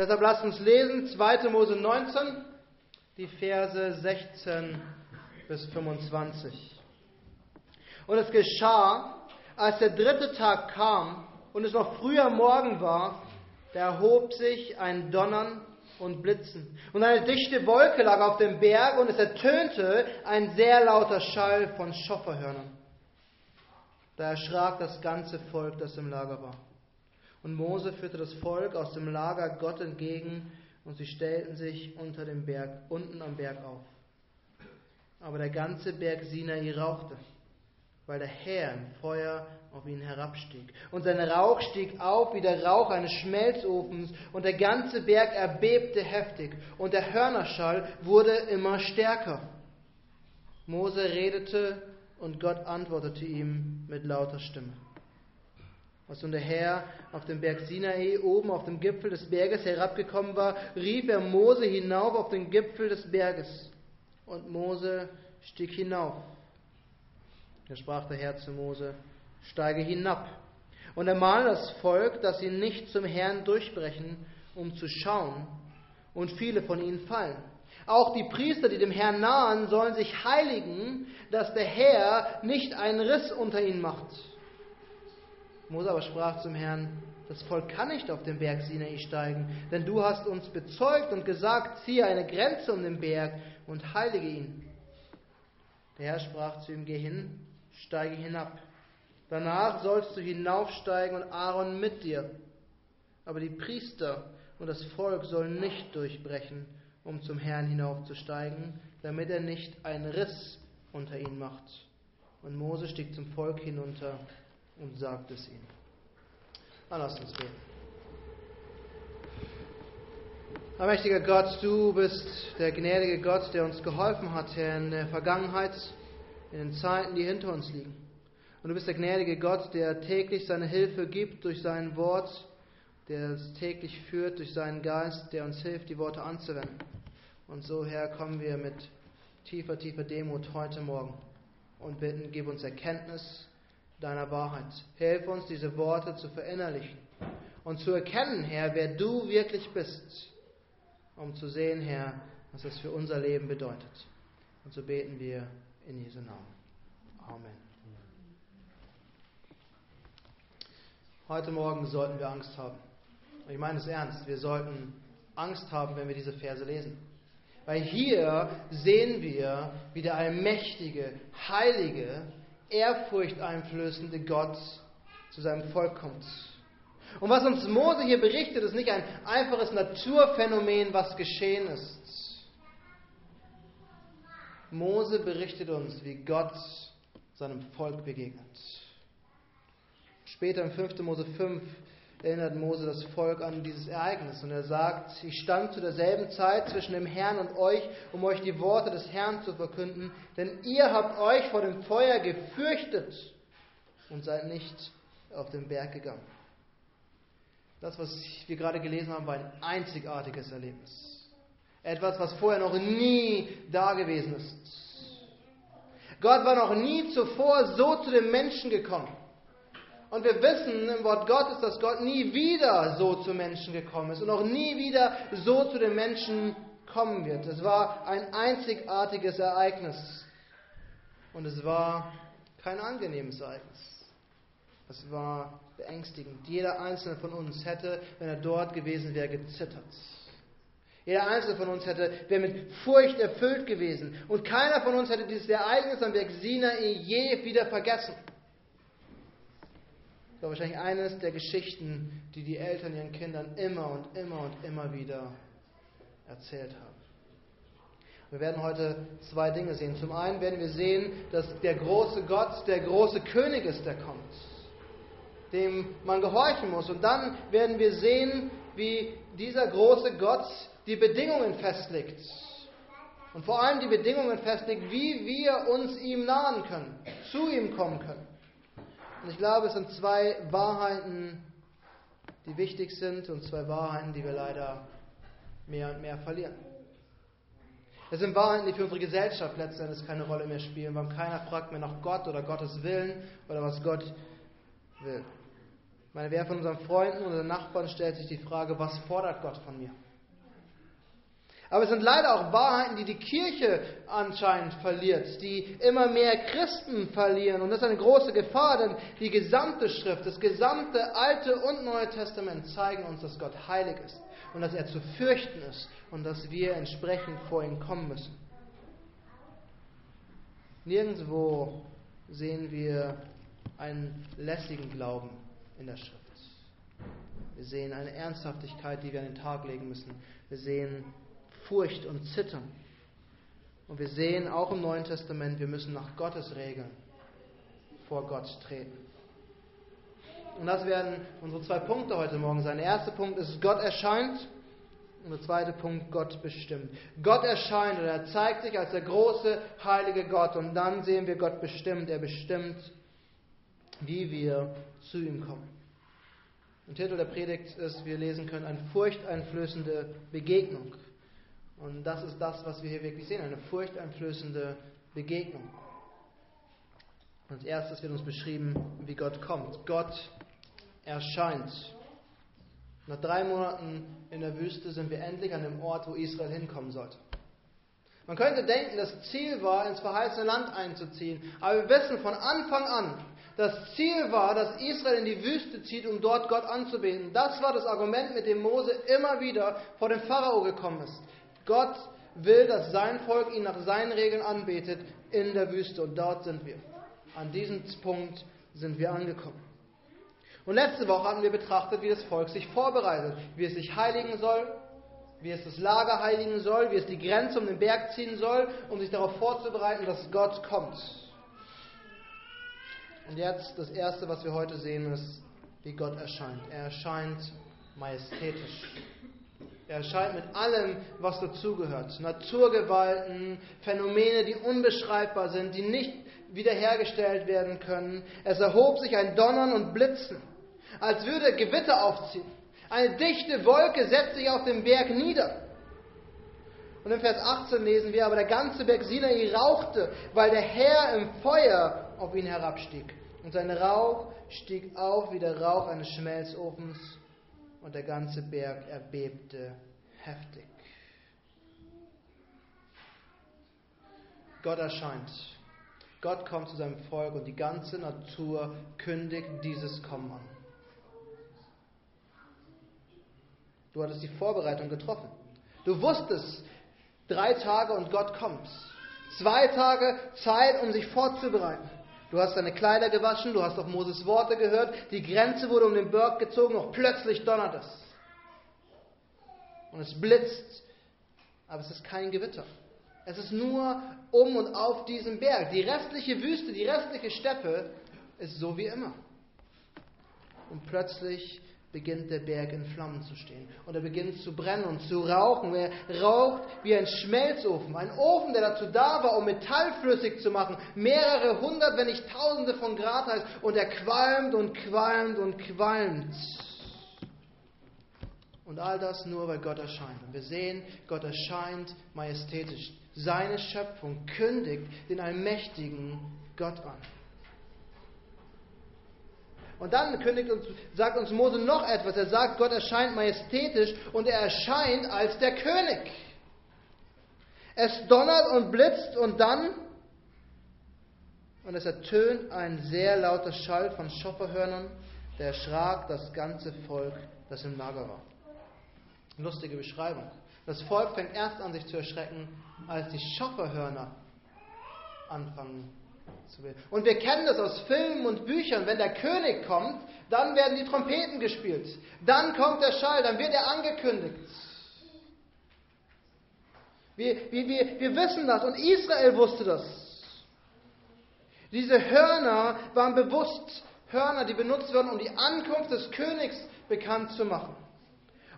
Deshalb lasst uns lesen 2. Mose 19, die Verse 16 bis 25. Und es geschah, als der dritte Tag kam und es noch früher Morgen war, da erhob sich ein Donnern und Blitzen. Und eine dichte Wolke lag auf dem Berg und es ertönte ein sehr lauter Schall von Schofferhörnern. Da erschrak das ganze Volk, das im Lager war. Und Mose führte das Volk aus dem Lager Gott entgegen und sie stellten sich unter dem Berg, unten am Berg auf. Aber der ganze Berg Sinai rauchte, weil der Herr im Feuer auf ihn herabstieg. Und sein Rauch stieg auf wie der Rauch eines Schmelzofens, und der ganze Berg erbebte heftig, und der Hörnerschall wurde immer stärker. Mose redete, und Gott antwortete ihm mit lauter Stimme. Als nun der Herr auf dem Berg Sinai oben auf dem Gipfel des Berges herabgekommen war, rief er Mose hinauf auf den Gipfel des Berges. Und Mose stieg hinauf. Da sprach der Herr zu Mose, steige hinab und ermahne das Volk, dass sie nicht zum Herrn durchbrechen, um zu schauen, und viele von ihnen fallen. Auch die Priester, die dem Herrn nahen, sollen sich heiligen, dass der Herr nicht einen Riss unter ihnen macht. Mose aber sprach zum Herrn, das Volk kann nicht auf den Berg Sinai steigen, denn du hast uns bezeugt und gesagt, ziehe eine Grenze um den Berg und heilige ihn. Der Herr sprach zu ihm, geh hin, steige hinab. Danach sollst du hinaufsteigen und Aaron mit dir. Aber die Priester und das Volk sollen nicht durchbrechen, um zum Herrn hinaufzusteigen, damit er nicht einen Riss unter ihnen macht. Und Mose stieg zum Volk hinunter und sagt es ihnen. Dann lasst uns beten. Allmächtiger Gott, du bist der gnädige Gott, der uns geholfen hat, Herr, in der Vergangenheit, in den Zeiten, die hinter uns liegen. Und du bist der gnädige Gott, der täglich seine Hilfe gibt durch sein Wort, der es täglich führt durch seinen Geist, der uns hilft, die Worte anzuwenden. Und so, Herr, kommen wir mit tiefer, tiefer Demut heute Morgen und bitten, gib uns Erkenntnis deiner Wahrheit. Hilf uns, diese Worte zu verinnerlichen und zu erkennen, Herr, wer du wirklich bist, um zu sehen, Herr, was das für unser Leben bedeutet. Und so beten wir in Jesu Namen. Amen. Heute Morgen sollten wir Angst haben. Und ich meine es ernst. Wir sollten Angst haben, wenn wir diese Verse lesen. Weil hier sehen wir, wie der allmächtige, heilige, ehrfurchteinflößende Gott zu seinem Volk kommt. Und was uns Mose hier berichtet, ist nicht ein einfaches Naturphänomen, was geschehen ist. Mose berichtet uns, wie Gott seinem Volk begegnet. Später im 5. Mose 5 erinnert Mose das Volk an dieses Ereignis und er sagt, ich stand zu derselben Zeit zwischen dem Herrn und euch, um euch die Worte des Herrn zu verkünden, denn ihr habt euch vor dem Feuer gefürchtet und seid nicht auf den Berg gegangen. Das, was wir gerade gelesen haben, war ein einzigartiges Erlebnis. Etwas, was vorher noch nie da gewesen ist. Gott war noch nie zuvor so zu den Menschen gekommen. Und wir wissen im Wort Gottes, dass Gott nie wieder so zu Menschen gekommen ist und auch nie wieder so zu den Menschen kommen wird. Es war ein einzigartiges Ereignis. Und es war kein angenehmes Ereignis. Es war beängstigend. Jeder einzelne von uns hätte, wenn er dort gewesen wäre, gezittert. Jeder einzelne von uns hätte, wäre mit Furcht erfüllt gewesen. Und keiner von uns hätte dieses Ereignis am Berg Sinai je wieder vergessen. War wahrscheinlich eines der Geschichten, die die Eltern ihren Kindern immer und immer und immer wieder erzählt haben. Wir werden heute zwei Dinge sehen. Zum einen werden wir sehen, dass der große Gott der große König ist, der kommt, dem man gehorchen muss. Und dann werden wir sehen, wie dieser große Gott die Bedingungen festlegt. Und vor allem die Bedingungen festlegt, wie wir uns ihm nahen können, zu ihm kommen können. Und ich glaube, es sind zwei Wahrheiten, die wichtig sind und zwei Wahrheiten, die wir leider mehr und mehr verlieren. Es sind Wahrheiten, die für unsere Gesellschaft letztendlich keine Rolle mehr spielen, weil keiner fragt mehr nach Gott oder Gottes Willen oder was Gott will. Ich meine, wer von unseren Freunden oder Nachbarn stellt sich die Frage, was fordert Gott von mir? Aber es sind leider auch Wahrheiten, die die Kirche anscheinend verliert, die immer mehr Christen verlieren. Und das ist eine große Gefahr, denn die gesamte Schrift, das gesamte Alte und Neue Testament zeigen uns, dass Gott heilig ist und dass er zu fürchten ist und dass wir entsprechend vor ihn kommen müssen. Nirgendwo sehen wir einen lässigen Glauben in der Schrift. Wir sehen eine Ernsthaftigkeit, die wir an den Tag legen müssen. Wir sehen Furcht und Zittern. Und wir sehen auch im Neuen Testament, wir müssen nach Gottes Regeln vor Gott treten. Und das werden unsere zwei Punkte heute Morgen sein. Der erste Punkt ist, Gott erscheint. Und der zweite Punkt, Gott bestimmt. Gott erscheint und er zeigt sich als der große, heilige Gott. Und dann sehen wir Gott bestimmt. Er bestimmt, wie wir zu ihm kommen. Der Titel der Predigt ist, wir lesen können, eine furchteinflößende Begegnung. Und das ist das, was wir hier wirklich sehen, eine furchteinflößende Begegnung. Als erstes wird uns beschrieben, wie Gott kommt. Gott erscheint. Nach drei Monaten in der Wüste sind wir endlich an dem Ort, wo Israel hinkommen sollte. Man könnte denken, das Ziel war, ins verheißene Land einzuziehen. Aber wir wissen von Anfang an, das Ziel war, dass Israel in die Wüste zieht, um dort Gott anzubeten. Das war das Argument, mit dem Mose immer wieder vor den Pharao gekommen ist. Gott will, dass sein Volk ihn nach seinen Regeln anbetet in der Wüste. Und dort sind wir. An diesem Punkt sind wir angekommen. Und letzte Woche hatten wir betrachtet, wie das Volk sich vorbereitet, wie es sich heiligen soll, wie es das Lager heiligen soll, wie es die Grenze um den Berg ziehen soll, um sich darauf vorzubereiten, dass Gott kommt. Und jetzt das Erste, was wir heute sehen, ist, wie Gott erscheint. Er erscheint majestätisch. Er erscheint mit allem, was dazugehört. Naturgewalten, Phänomene, die unbeschreibbar sind, die nicht wiederhergestellt werden können. Es erhob sich ein Donnern und Blitzen, als würde Gewitter aufziehen. Eine dichte Wolke setzt sich auf dem Berg nieder. Und im Vers 18 lesen wir, aber der ganze Berg Sinai rauchte, weil der Herr im Feuer auf ihn herabstieg. Und sein Rauch stieg auf wie der Rauch eines Schmelzofens und der ganze Berg erbebte heftig. Gott erscheint. Gott kommt zu seinem Volk und die ganze Natur kündigt dieses Kommen an. Du hattest die Vorbereitung getroffen. Du wusstest, drei Tage und Gott kommt. Zwei Tage Zeit, um sich vorzubereiten. Du hast deine Kleider gewaschen, du hast auf Moses Worte gehört, die Grenze wurde um den Berg gezogen, und plötzlich donnert es. Und es blitzt, aber es ist kein Gewitter. Es ist nur um und auf diesem Berg. Die restliche Wüste, die restliche Steppe ist so wie immer. Und plötzlich beginnt der Berg in Flammen zu stehen. Und er beginnt zu brennen und zu rauchen. Er raucht wie ein Schmelzofen. Ein Ofen, der dazu da war, um Metall flüssig zu machen. Mehrere hundert, wenn nicht tausende von Grad heißt. Und er qualmt und qualmt und qualmt. Und all das nur, weil Gott erscheint. Und wir sehen, Gott erscheint majestätisch. Seine Schöpfung kündigt den allmächtigen Gott an. Und dann kündigt uns, sagt uns Mose noch etwas. Er sagt, Gott erscheint majestätisch und er erscheint als der König. Es donnert und blitzt und dann, und es ertönt ein sehr lauter Schall von Schofferhörnern, der erschrak das ganze Volk, das im Lager war. Lustige Beschreibung. Das Volk fängt erst an, sich zu erschrecken, als die Schofferhörner anfangen und wir kennen das aus Filmen und Büchern. Wenn der König kommt, dann werden die Trompeten gespielt. Dann kommt der Schall, dann wird er angekündigt. Wir, wir, wir, wir wissen das und Israel wusste das. Diese Hörner waren bewusst Hörner, die benutzt wurden, um die Ankunft des Königs bekannt zu machen.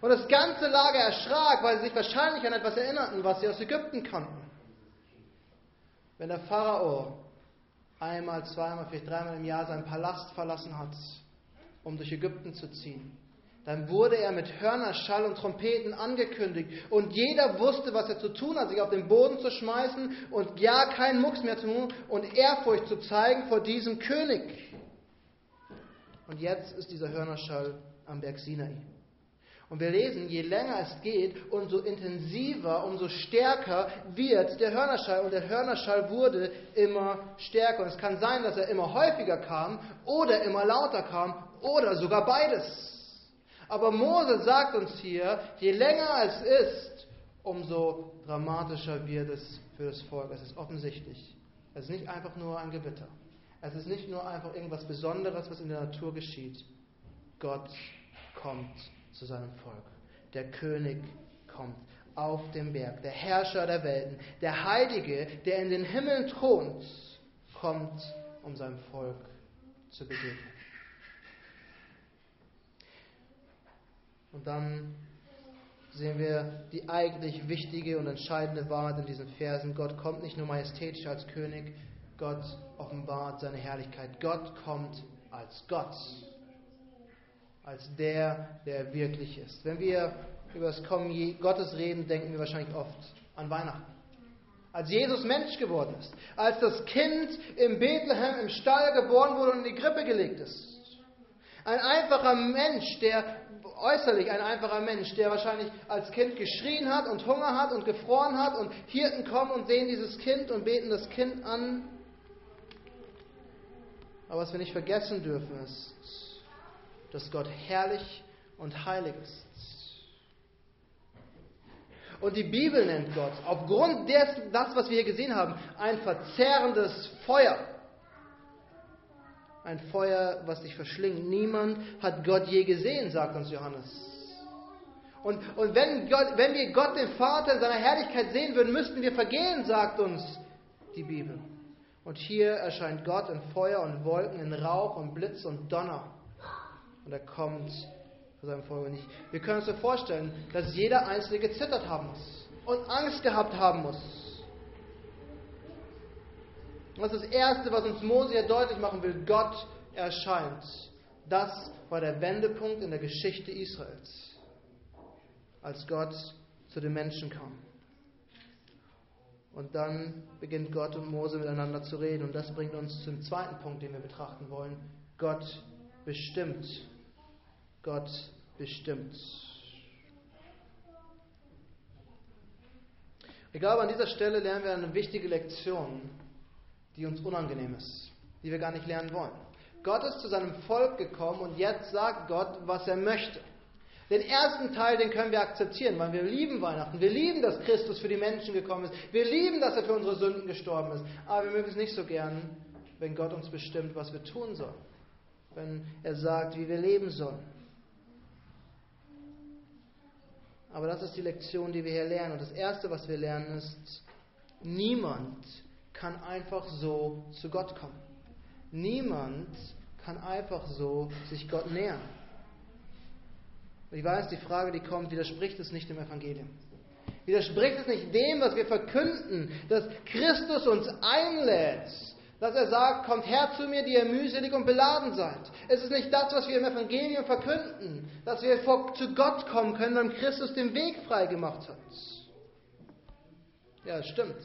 Und das ganze Lager erschrak, weil sie sich wahrscheinlich an etwas erinnerten, was sie aus Ägypten kannten. Wenn der Pharao einmal, zweimal, vielleicht dreimal im Jahr seinen Palast verlassen hat, um durch Ägypten zu ziehen. Dann wurde er mit Hörner, Schall und Trompeten angekündigt. Und jeder wusste, was er zu tun hat, sich auf den Boden zu schmeißen und ja keinen Mucks mehr zu tun und Ehrfurcht zu zeigen vor diesem König. Und jetzt ist dieser Hörnerschall am Berg Sinai. Und wir lesen, je länger es geht, umso intensiver, umso stärker wird der Hörnerschall. Und der Hörnerschall wurde immer stärker. Und es kann sein, dass er immer häufiger kam oder immer lauter kam oder sogar beides. Aber Mose sagt uns hier, je länger es ist, umso dramatischer wird es für das Volk. Es ist offensichtlich. Es ist nicht einfach nur ein Gewitter. Es ist nicht nur einfach irgendwas Besonderes, was in der Natur geschieht. Gott kommt zu seinem Volk. Der König kommt auf dem Berg, der Herrscher der Welten, der Heilige, der in den Himmeln thront, kommt, um seinem Volk zu begegnen. Und dann sehen wir die eigentlich wichtige und entscheidende Wahrheit in diesen Versen. Gott kommt nicht nur majestätisch als König, Gott offenbart seine Herrlichkeit. Gott kommt als Gott als der, der wirklich ist. Wenn wir über das Kommen Gottes reden, denken wir wahrscheinlich oft an Weihnachten. Als Jesus Mensch geworden ist, als das Kind im Bethlehem im Stall geboren wurde und in die Grippe gelegt ist. Ein einfacher Mensch, der äußerlich ein einfacher Mensch, der wahrscheinlich als Kind geschrien hat und Hunger hat und gefroren hat und Hirten kommen und sehen dieses Kind und beten das Kind an. Aber was wir nicht vergessen dürfen ist, dass Gott herrlich und heilig ist. Und die Bibel nennt Gott, aufgrund dessen, das, was wir hier gesehen haben, ein verzehrendes Feuer. Ein Feuer, was dich verschlingt. Niemand hat Gott je gesehen, sagt uns Johannes. Und, und wenn, Gott, wenn wir Gott, den Vater, in seiner Herrlichkeit sehen würden, müssten wir vergehen, sagt uns die Bibel. Und hier erscheint Gott in Feuer und Wolken, in Rauch und Blitz und Donner und er kommt vor seinem Volk. Und ich, wir können uns so vorstellen, dass jeder Einzelne gezittert haben muss und Angst gehabt haben muss. das ist das Erste, was uns Mose hier deutlich machen will. Gott erscheint. Das war der Wendepunkt in der Geschichte Israels, als Gott zu den Menschen kam. Und dann beginnt Gott und Mose miteinander zu reden. Und das bringt uns zum zweiten Punkt, den wir betrachten wollen. Gott bestimmt. Gott bestimmt. Ich glaube, an dieser Stelle lernen wir eine wichtige Lektion, die uns unangenehm ist, die wir gar nicht lernen wollen. Gott ist zu seinem Volk gekommen und jetzt sagt Gott, was er möchte. Den ersten Teil, den können wir akzeptieren, weil wir lieben Weihnachten. Wir lieben, dass Christus für die Menschen gekommen ist. Wir lieben, dass er für unsere Sünden gestorben ist. Aber wir mögen es nicht so gern, wenn Gott uns bestimmt, was wir tun sollen. Wenn er sagt, wie wir leben sollen. Aber das ist die Lektion, die wir hier lernen. Und das Erste, was wir lernen, ist, niemand kann einfach so zu Gott kommen. Niemand kann einfach so sich Gott nähern. Und ich weiß, die Frage, die kommt, widerspricht es nicht dem Evangelium? Widerspricht es nicht dem, was wir verkünden, dass Christus uns einlädt, dass er sagt, kommt her zu mir, die ihr mühselig und beladen seid. Es ist nicht das, was wir im Evangelium verkünden, dass wir zu Gott kommen können, weil Christus den Weg frei gemacht hat. Ja, stimmt.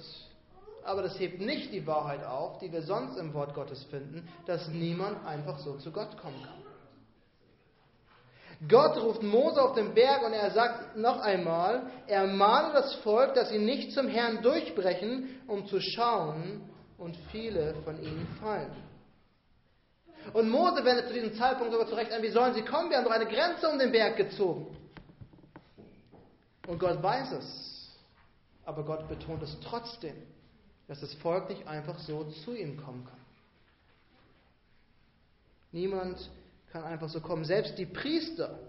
Aber das hebt nicht die Wahrheit auf, die wir sonst im Wort Gottes finden, dass niemand einfach so zu Gott kommen kann. Gott ruft Mose auf den Berg und er sagt noch einmal, er mahne das Volk, dass sie nicht zum Herrn durchbrechen, um zu schauen, und viele von ihnen fallen. Und Mose wendet zu diesem Zeitpunkt sogar zurecht ein, wie sollen sie kommen? Wir haben doch eine Grenze um den Berg gezogen. Und Gott weiß es. Aber Gott betont es trotzdem, dass das Volk nicht einfach so zu ihm kommen kann. Niemand kann einfach so kommen. Selbst die Priester,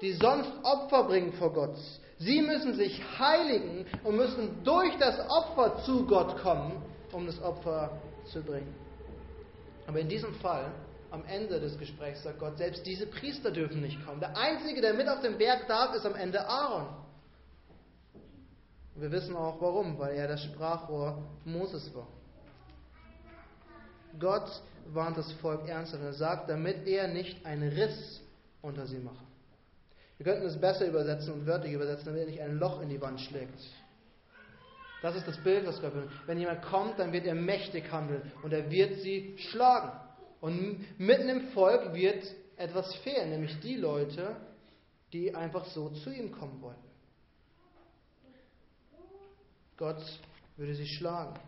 die sonst Opfer bringen vor Gott, sie müssen sich heiligen und müssen durch das Opfer zu Gott kommen, um das Opfer zu bringen. Aber in diesem Fall, am Ende des Gesprächs, sagt Gott, selbst diese Priester dürfen nicht kommen. Der Einzige, der mit auf dem Berg darf, ist am Ende Aaron. Und wir wissen auch warum, weil er das Sprachrohr Moses war. Gott warnt das Volk ernsthaft und er sagt, damit er nicht einen Riss unter sie mache. Wir könnten es besser übersetzen und wörtlich übersetzen, damit er nicht ein Loch in die Wand schlägt. Das ist das Bild, was Gott will. Wenn jemand kommt, dann wird er mächtig handeln und er wird sie schlagen. Und mitten im Volk wird etwas fehlen, nämlich die Leute, die einfach so zu ihm kommen wollten. Gott würde sie schlagen.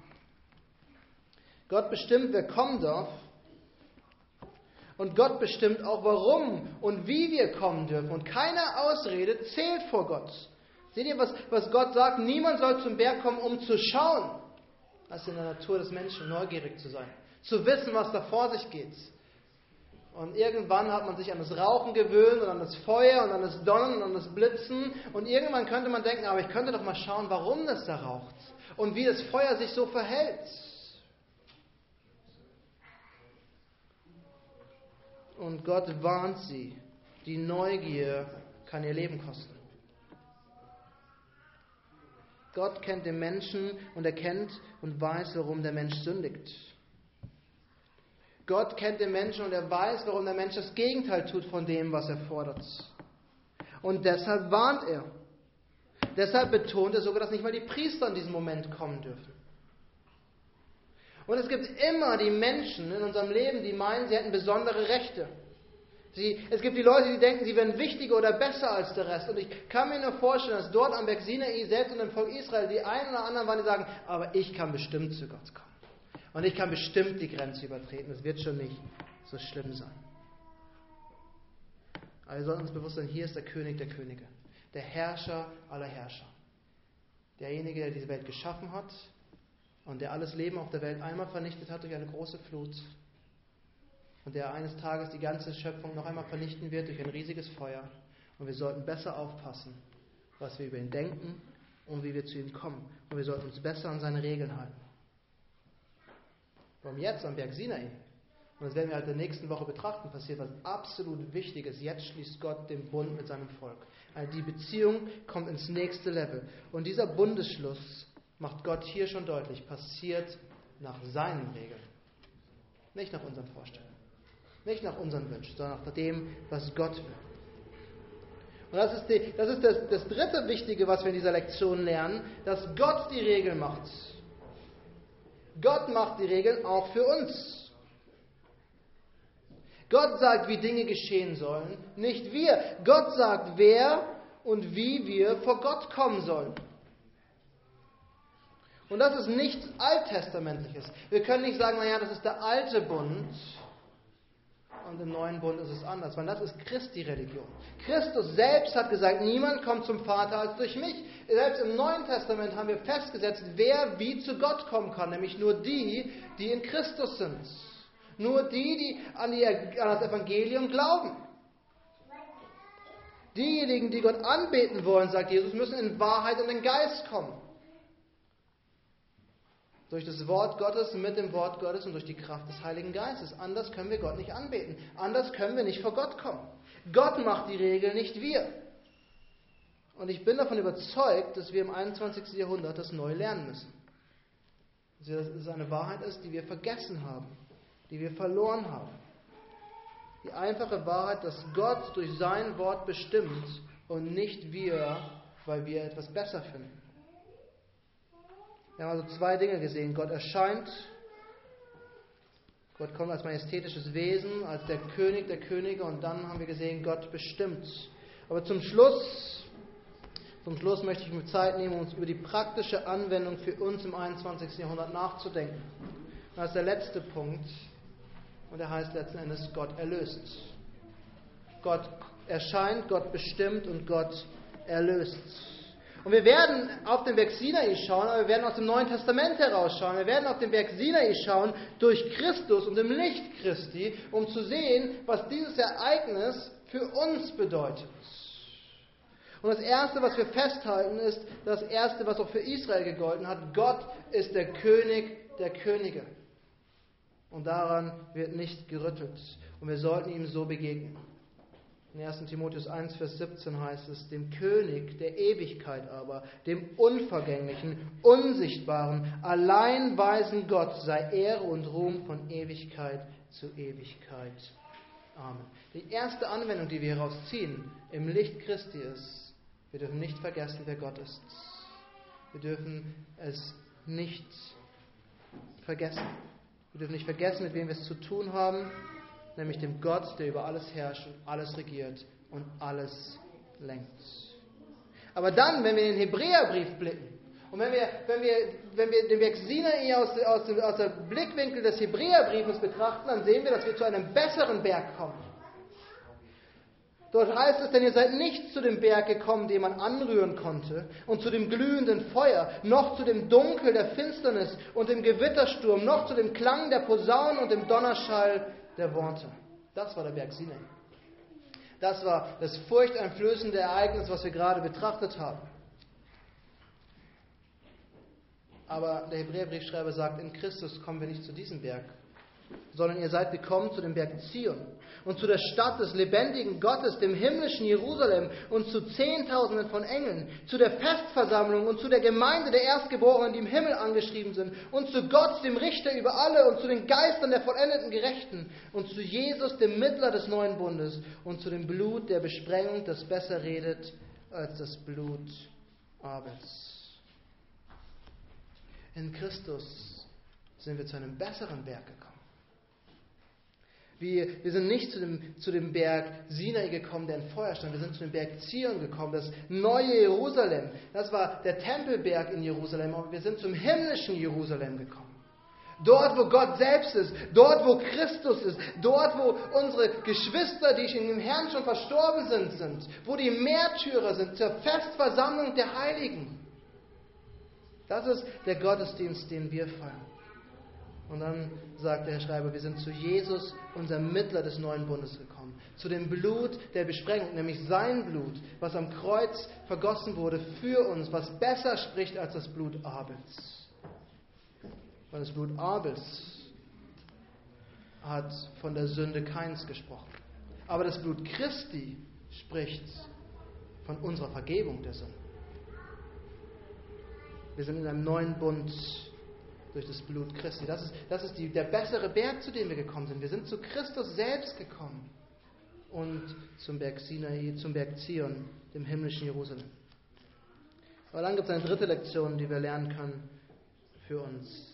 Gott bestimmt, wer kommen darf. Und Gott bestimmt auch, warum und wie wir kommen dürfen. Und keine Ausrede zählt vor Gott. Seht ihr, was, was Gott sagt? Niemand soll zum Berg kommen, um zu schauen. Das ist in der Natur des Menschen, neugierig zu sein. Zu wissen, was da vor sich geht. Und irgendwann hat man sich an das Rauchen gewöhnt und an das Feuer und an das Donnern und an das Blitzen. Und irgendwann könnte man denken, aber ich könnte doch mal schauen, warum das da raucht und wie das Feuer sich so verhält. Und Gott warnt sie, die Neugier kann ihr Leben kosten. Gott kennt den Menschen und er kennt und weiß, warum der Mensch sündigt. Gott kennt den Menschen und er weiß, warum der Mensch das Gegenteil tut von dem, was er fordert. Und deshalb warnt er. Deshalb betont er sogar, dass nicht mal die Priester in diesem Moment kommen dürfen. Und es gibt immer die Menschen in unserem Leben, die meinen, sie hätten besondere Rechte. Sie, es gibt die Leute, die denken, sie wären wichtiger oder besser als der Rest. Und ich kann mir nur vorstellen, dass dort am Berg Sinai, selbst in dem Volk Israel, die einen oder anderen waren, die sagen, aber ich kann bestimmt zu Gott kommen. Und ich kann bestimmt die Grenze übertreten. Es wird schon nicht so schlimm sein. Aber wir sollten uns bewusst sein, hier ist der König der Könige. Der Herrscher aller Herrscher. Derjenige, der diese Welt geschaffen hat und der alles Leben auf der Welt einmal vernichtet hat durch eine große Flut. Und der eines Tages die ganze Schöpfung noch einmal vernichten wird durch ein riesiges Feuer. Und wir sollten besser aufpassen, was wir über ihn denken und wie wir zu ihm kommen. Und wir sollten uns besser an seine Regeln halten. Warum jetzt am Berg Sinai? Und das werden wir halt in der nächsten Woche betrachten, passiert was absolut Wichtiges. Jetzt schließt Gott den Bund mit seinem Volk. Also die Beziehung kommt ins nächste Level. Und dieser Bundesschluss, macht Gott hier schon deutlich, passiert nach seinen Regeln. Nicht nach unseren Vorstellungen. Nicht nach unseren Wünschen, sondern nach dem, was Gott will. Und das ist, die, das, ist das, das dritte Wichtige, was wir in dieser Lektion lernen, dass Gott die Regeln macht. Gott macht die Regeln auch für uns. Gott sagt, wie Dinge geschehen sollen, nicht wir. Gott sagt, wer und wie wir vor Gott kommen sollen. Und das ist nichts Alttestamentliches. Wir können nicht sagen, naja, das ist der alte Bund und im neuen Bund ist es anders, weil das ist Christi Religion. Christus selbst hat gesagt, niemand kommt zum Vater als durch mich. Selbst im Neuen Testament haben wir festgesetzt, wer wie zu Gott kommen kann, nämlich nur die, die in Christus sind. Nur die, die an, die, an das Evangelium glauben. Diejenigen, die Gott anbeten wollen, sagt Jesus, müssen in Wahrheit und in Geist kommen. Durch das Wort Gottes, mit dem Wort Gottes und durch die Kraft des Heiligen Geistes. Anders können wir Gott nicht anbeten. Anders können wir nicht vor Gott kommen. Gott macht die Regel, nicht wir. Und ich bin davon überzeugt, dass wir im 21. Jahrhundert das neu lernen müssen. Dass es eine Wahrheit ist, die wir vergessen haben, die wir verloren haben. Die einfache Wahrheit, dass Gott durch sein Wort bestimmt und nicht wir, weil wir etwas besser finden. Wir haben also zwei Dinge gesehen. Gott erscheint, Gott kommt als majestätisches Wesen, als der König der Könige und dann haben wir gesehen, Gott bestimmt. Aber zum Schluss, zum Schluss möchte ich mir Zeit nehmen, uns über die praktische Anwendung für uns im 21. Jahrhundert nachzudenken. Das ist der letzte Punkt und er heißt letzten Endes, Gott erlöst. Gott erscheint, Gott bestimmt und Gott erlöst. Und wir werden auf den Berg Sinai schauen, aber wir werden aus dem Neuen Testament herausschauen. Wir werden auf den Berg Sinai schauen durch Christus und im Licht Christi, um zu sehen, was dieses Ereignis für uns bedeutet. Und das Erste, was wir festhalten, ist das Erste, was auch für Israel gegolten hat. Gott ist der König der Könige. Und daran wird nicht gerüttelt. Und wir sollten ihm so begegnen. In 1. Timotheus 1, Vers 17 heißt es, dem König der Ewigkeit aber, dem unvergänglichen, unsichtbaren, allein weisen Gott sei Ehre und Ruhm von Ewigkeit zu Ewigkeit. Amen. Die erste Anwendung, die wir hieraus ziehen im Licht Christi ist, wir dürfen nicht vergessen, wer Gott ist. Wir dürfen es nicht vergessen. Wir dürfen nicht vergessen, mit wem wir es zu tun haben nämlich dem Gott, der über alles herrscht und alles regiert und alles lenkt. Aber dann, wenn wir in den Hebräerbrief blicken, und wenn wir, wenn wir, wenn wir den Berg Sinai aus, aus, aus dem Blickwinkel des Hebräerbriefes betrachten, dann sehen wir, dass wir zu einem besseren Berg kommen. Dort heißt es, denn ihr seid nicht zu dem Berg gekommen, den man anrühren konnte, und zu dem glühenden Feuer, noch zu dem Dunkel der Finsternis und dem Gewittersturm, noch zu dem Klang der Posaunen und dem Donnerschall der Worte. Das war der Berg Sinai. Das war das furchteinflößende Ereignis, was wir gerade betrachtet haben. Aber der Hebräerbriefschreiber sagt, in Christus kommen wir nicht zu diesem Berg, sondern ihr seid gekommen zu dem Berg Zion und zu der Stadt des lebendigen Gottes, dem himmlischen Jerusalem und zu Zehntausenden von Engeln, zu der Festversammlung und zu der Gemeinde der Erstgeborenen, die im Himmel angeschrieben sind, und zu Gott, dem Richter über alle, und zu den Geistern der vollendeten Gerechten, und zu Jesus, dem Mittler des neuen Bundes, und zu dem Blut der Besprengung, das besser redet als das Blut Abels. In Christus sind wir zu einem besseren Berg gekommen. Wir, wir sind nicht zu dem, zu dem Berg Sinai gekommen, der in Feuer stand. Wir sind zu dem Berg Zion gekommen, das neue Jerusalem. Das war der Tempelberg in Jerusalem, aber wir sind zum himmlischen Jerusalem gekommen. Dort, wo Gott selbst ist, dort, wo Christus ist, dort, wo unsere Geschwister, die in dem Herrn schon verstorben sind, sind, wo die Märtyrer sind, zur Festversammlung der Heiligen. Das ist der Gottesdienst, den wir feiern. Und dann sagt der Herr Schreiber, wir sind zu Jesus, unserem Mittler des neuen Bundes gekommen. Zu dem Blut der Besprengung, nämlich sein Blut, was am Kreuz vergossen wurde für uns, was besser spricht als das Blut Abels. Weil das Blut Abels hat von der Sünde keins gesprochen. Aber das Blut Christi spricht von unserer Vergebung der Sünde. Wir sind in einem neuen Bund durch das Blut Christi. Das ist, das ist die, der bessere Berg, zu dem wir gekommen sind. Wir sind zu Christus selbst gekommen und zum Berg Sinai, zum Berg Zion, dem himmlischen Jerusalem. Aber dann gibt es eine dritte Lektion, die wir lernen können für uns.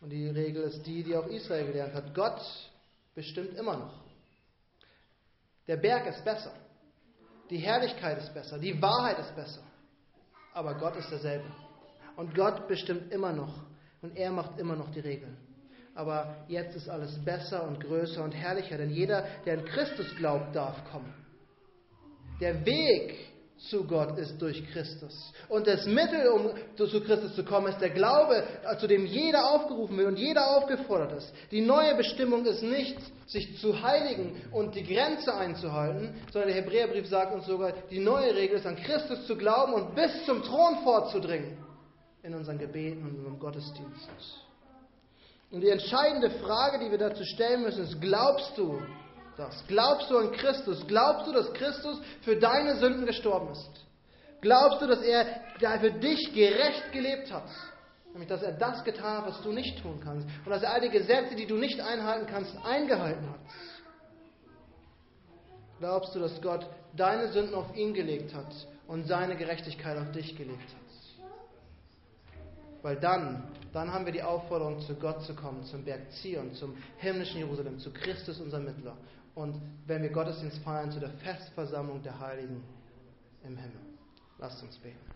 Und die Regel ist die, die auch Israel gelernt hat. Gott bestimmt immer noch. Der Berg ist besser. Die Herrlichkeit ist besser. Die Wahrheit ist besser aber Gott ist derselbe. Und Gott bestimmt immer noch und er macht immer noch die Regeln. Aber jetzt ist alles besser und größer und herrlicher, denn jeder, der an Christus glaubt, darf kommen. Der Weg zu Gott ist durch Christus. Und das Mittel, um zu Christus zu kommen, ist der Glaube, zu dem jeder aufgerufen wird und jeder aufgefordert ist. Die neue Bestimmung ist nicht, sich zu heiligen und die Grenze einzuhalten, sondern der Hebräerbrief sagt uns sogar, die neue Regel ist, an Christus zu glauben und bis zum Thron vorzudringen in unseren Gebeten und in unserem Gottesdienst. Und die entscheidende Frage, die wir dazu stellen müssen, ist, glaubst du, das? Glaubst du an Christus? Glaubst du, dass Christus für deine Sünden gestorben ist? Glaubst du, dass er für dich gerecht gelebt hat? Nämlich, dass er das getan hat, was du nicht tun kannst. Und dass er all die Gesetze, die du nicht einhalten kannst, eingehalten hat. Glaubst du, dass Gott deine Sünden auf ihn gelegt hat und seine Gerechtigkeit auf dich gelegt hat? Weil dann, dann haben wir die Aufforderung, zu Gott zu kommen, zum Berg Zion, zum himmlischen Jerusalem, zu Christus, unser Mittler und wenn wir Gottesdienst feiern, zu der Festversammlung der Heiligen im Himmel. Lasst uns beten.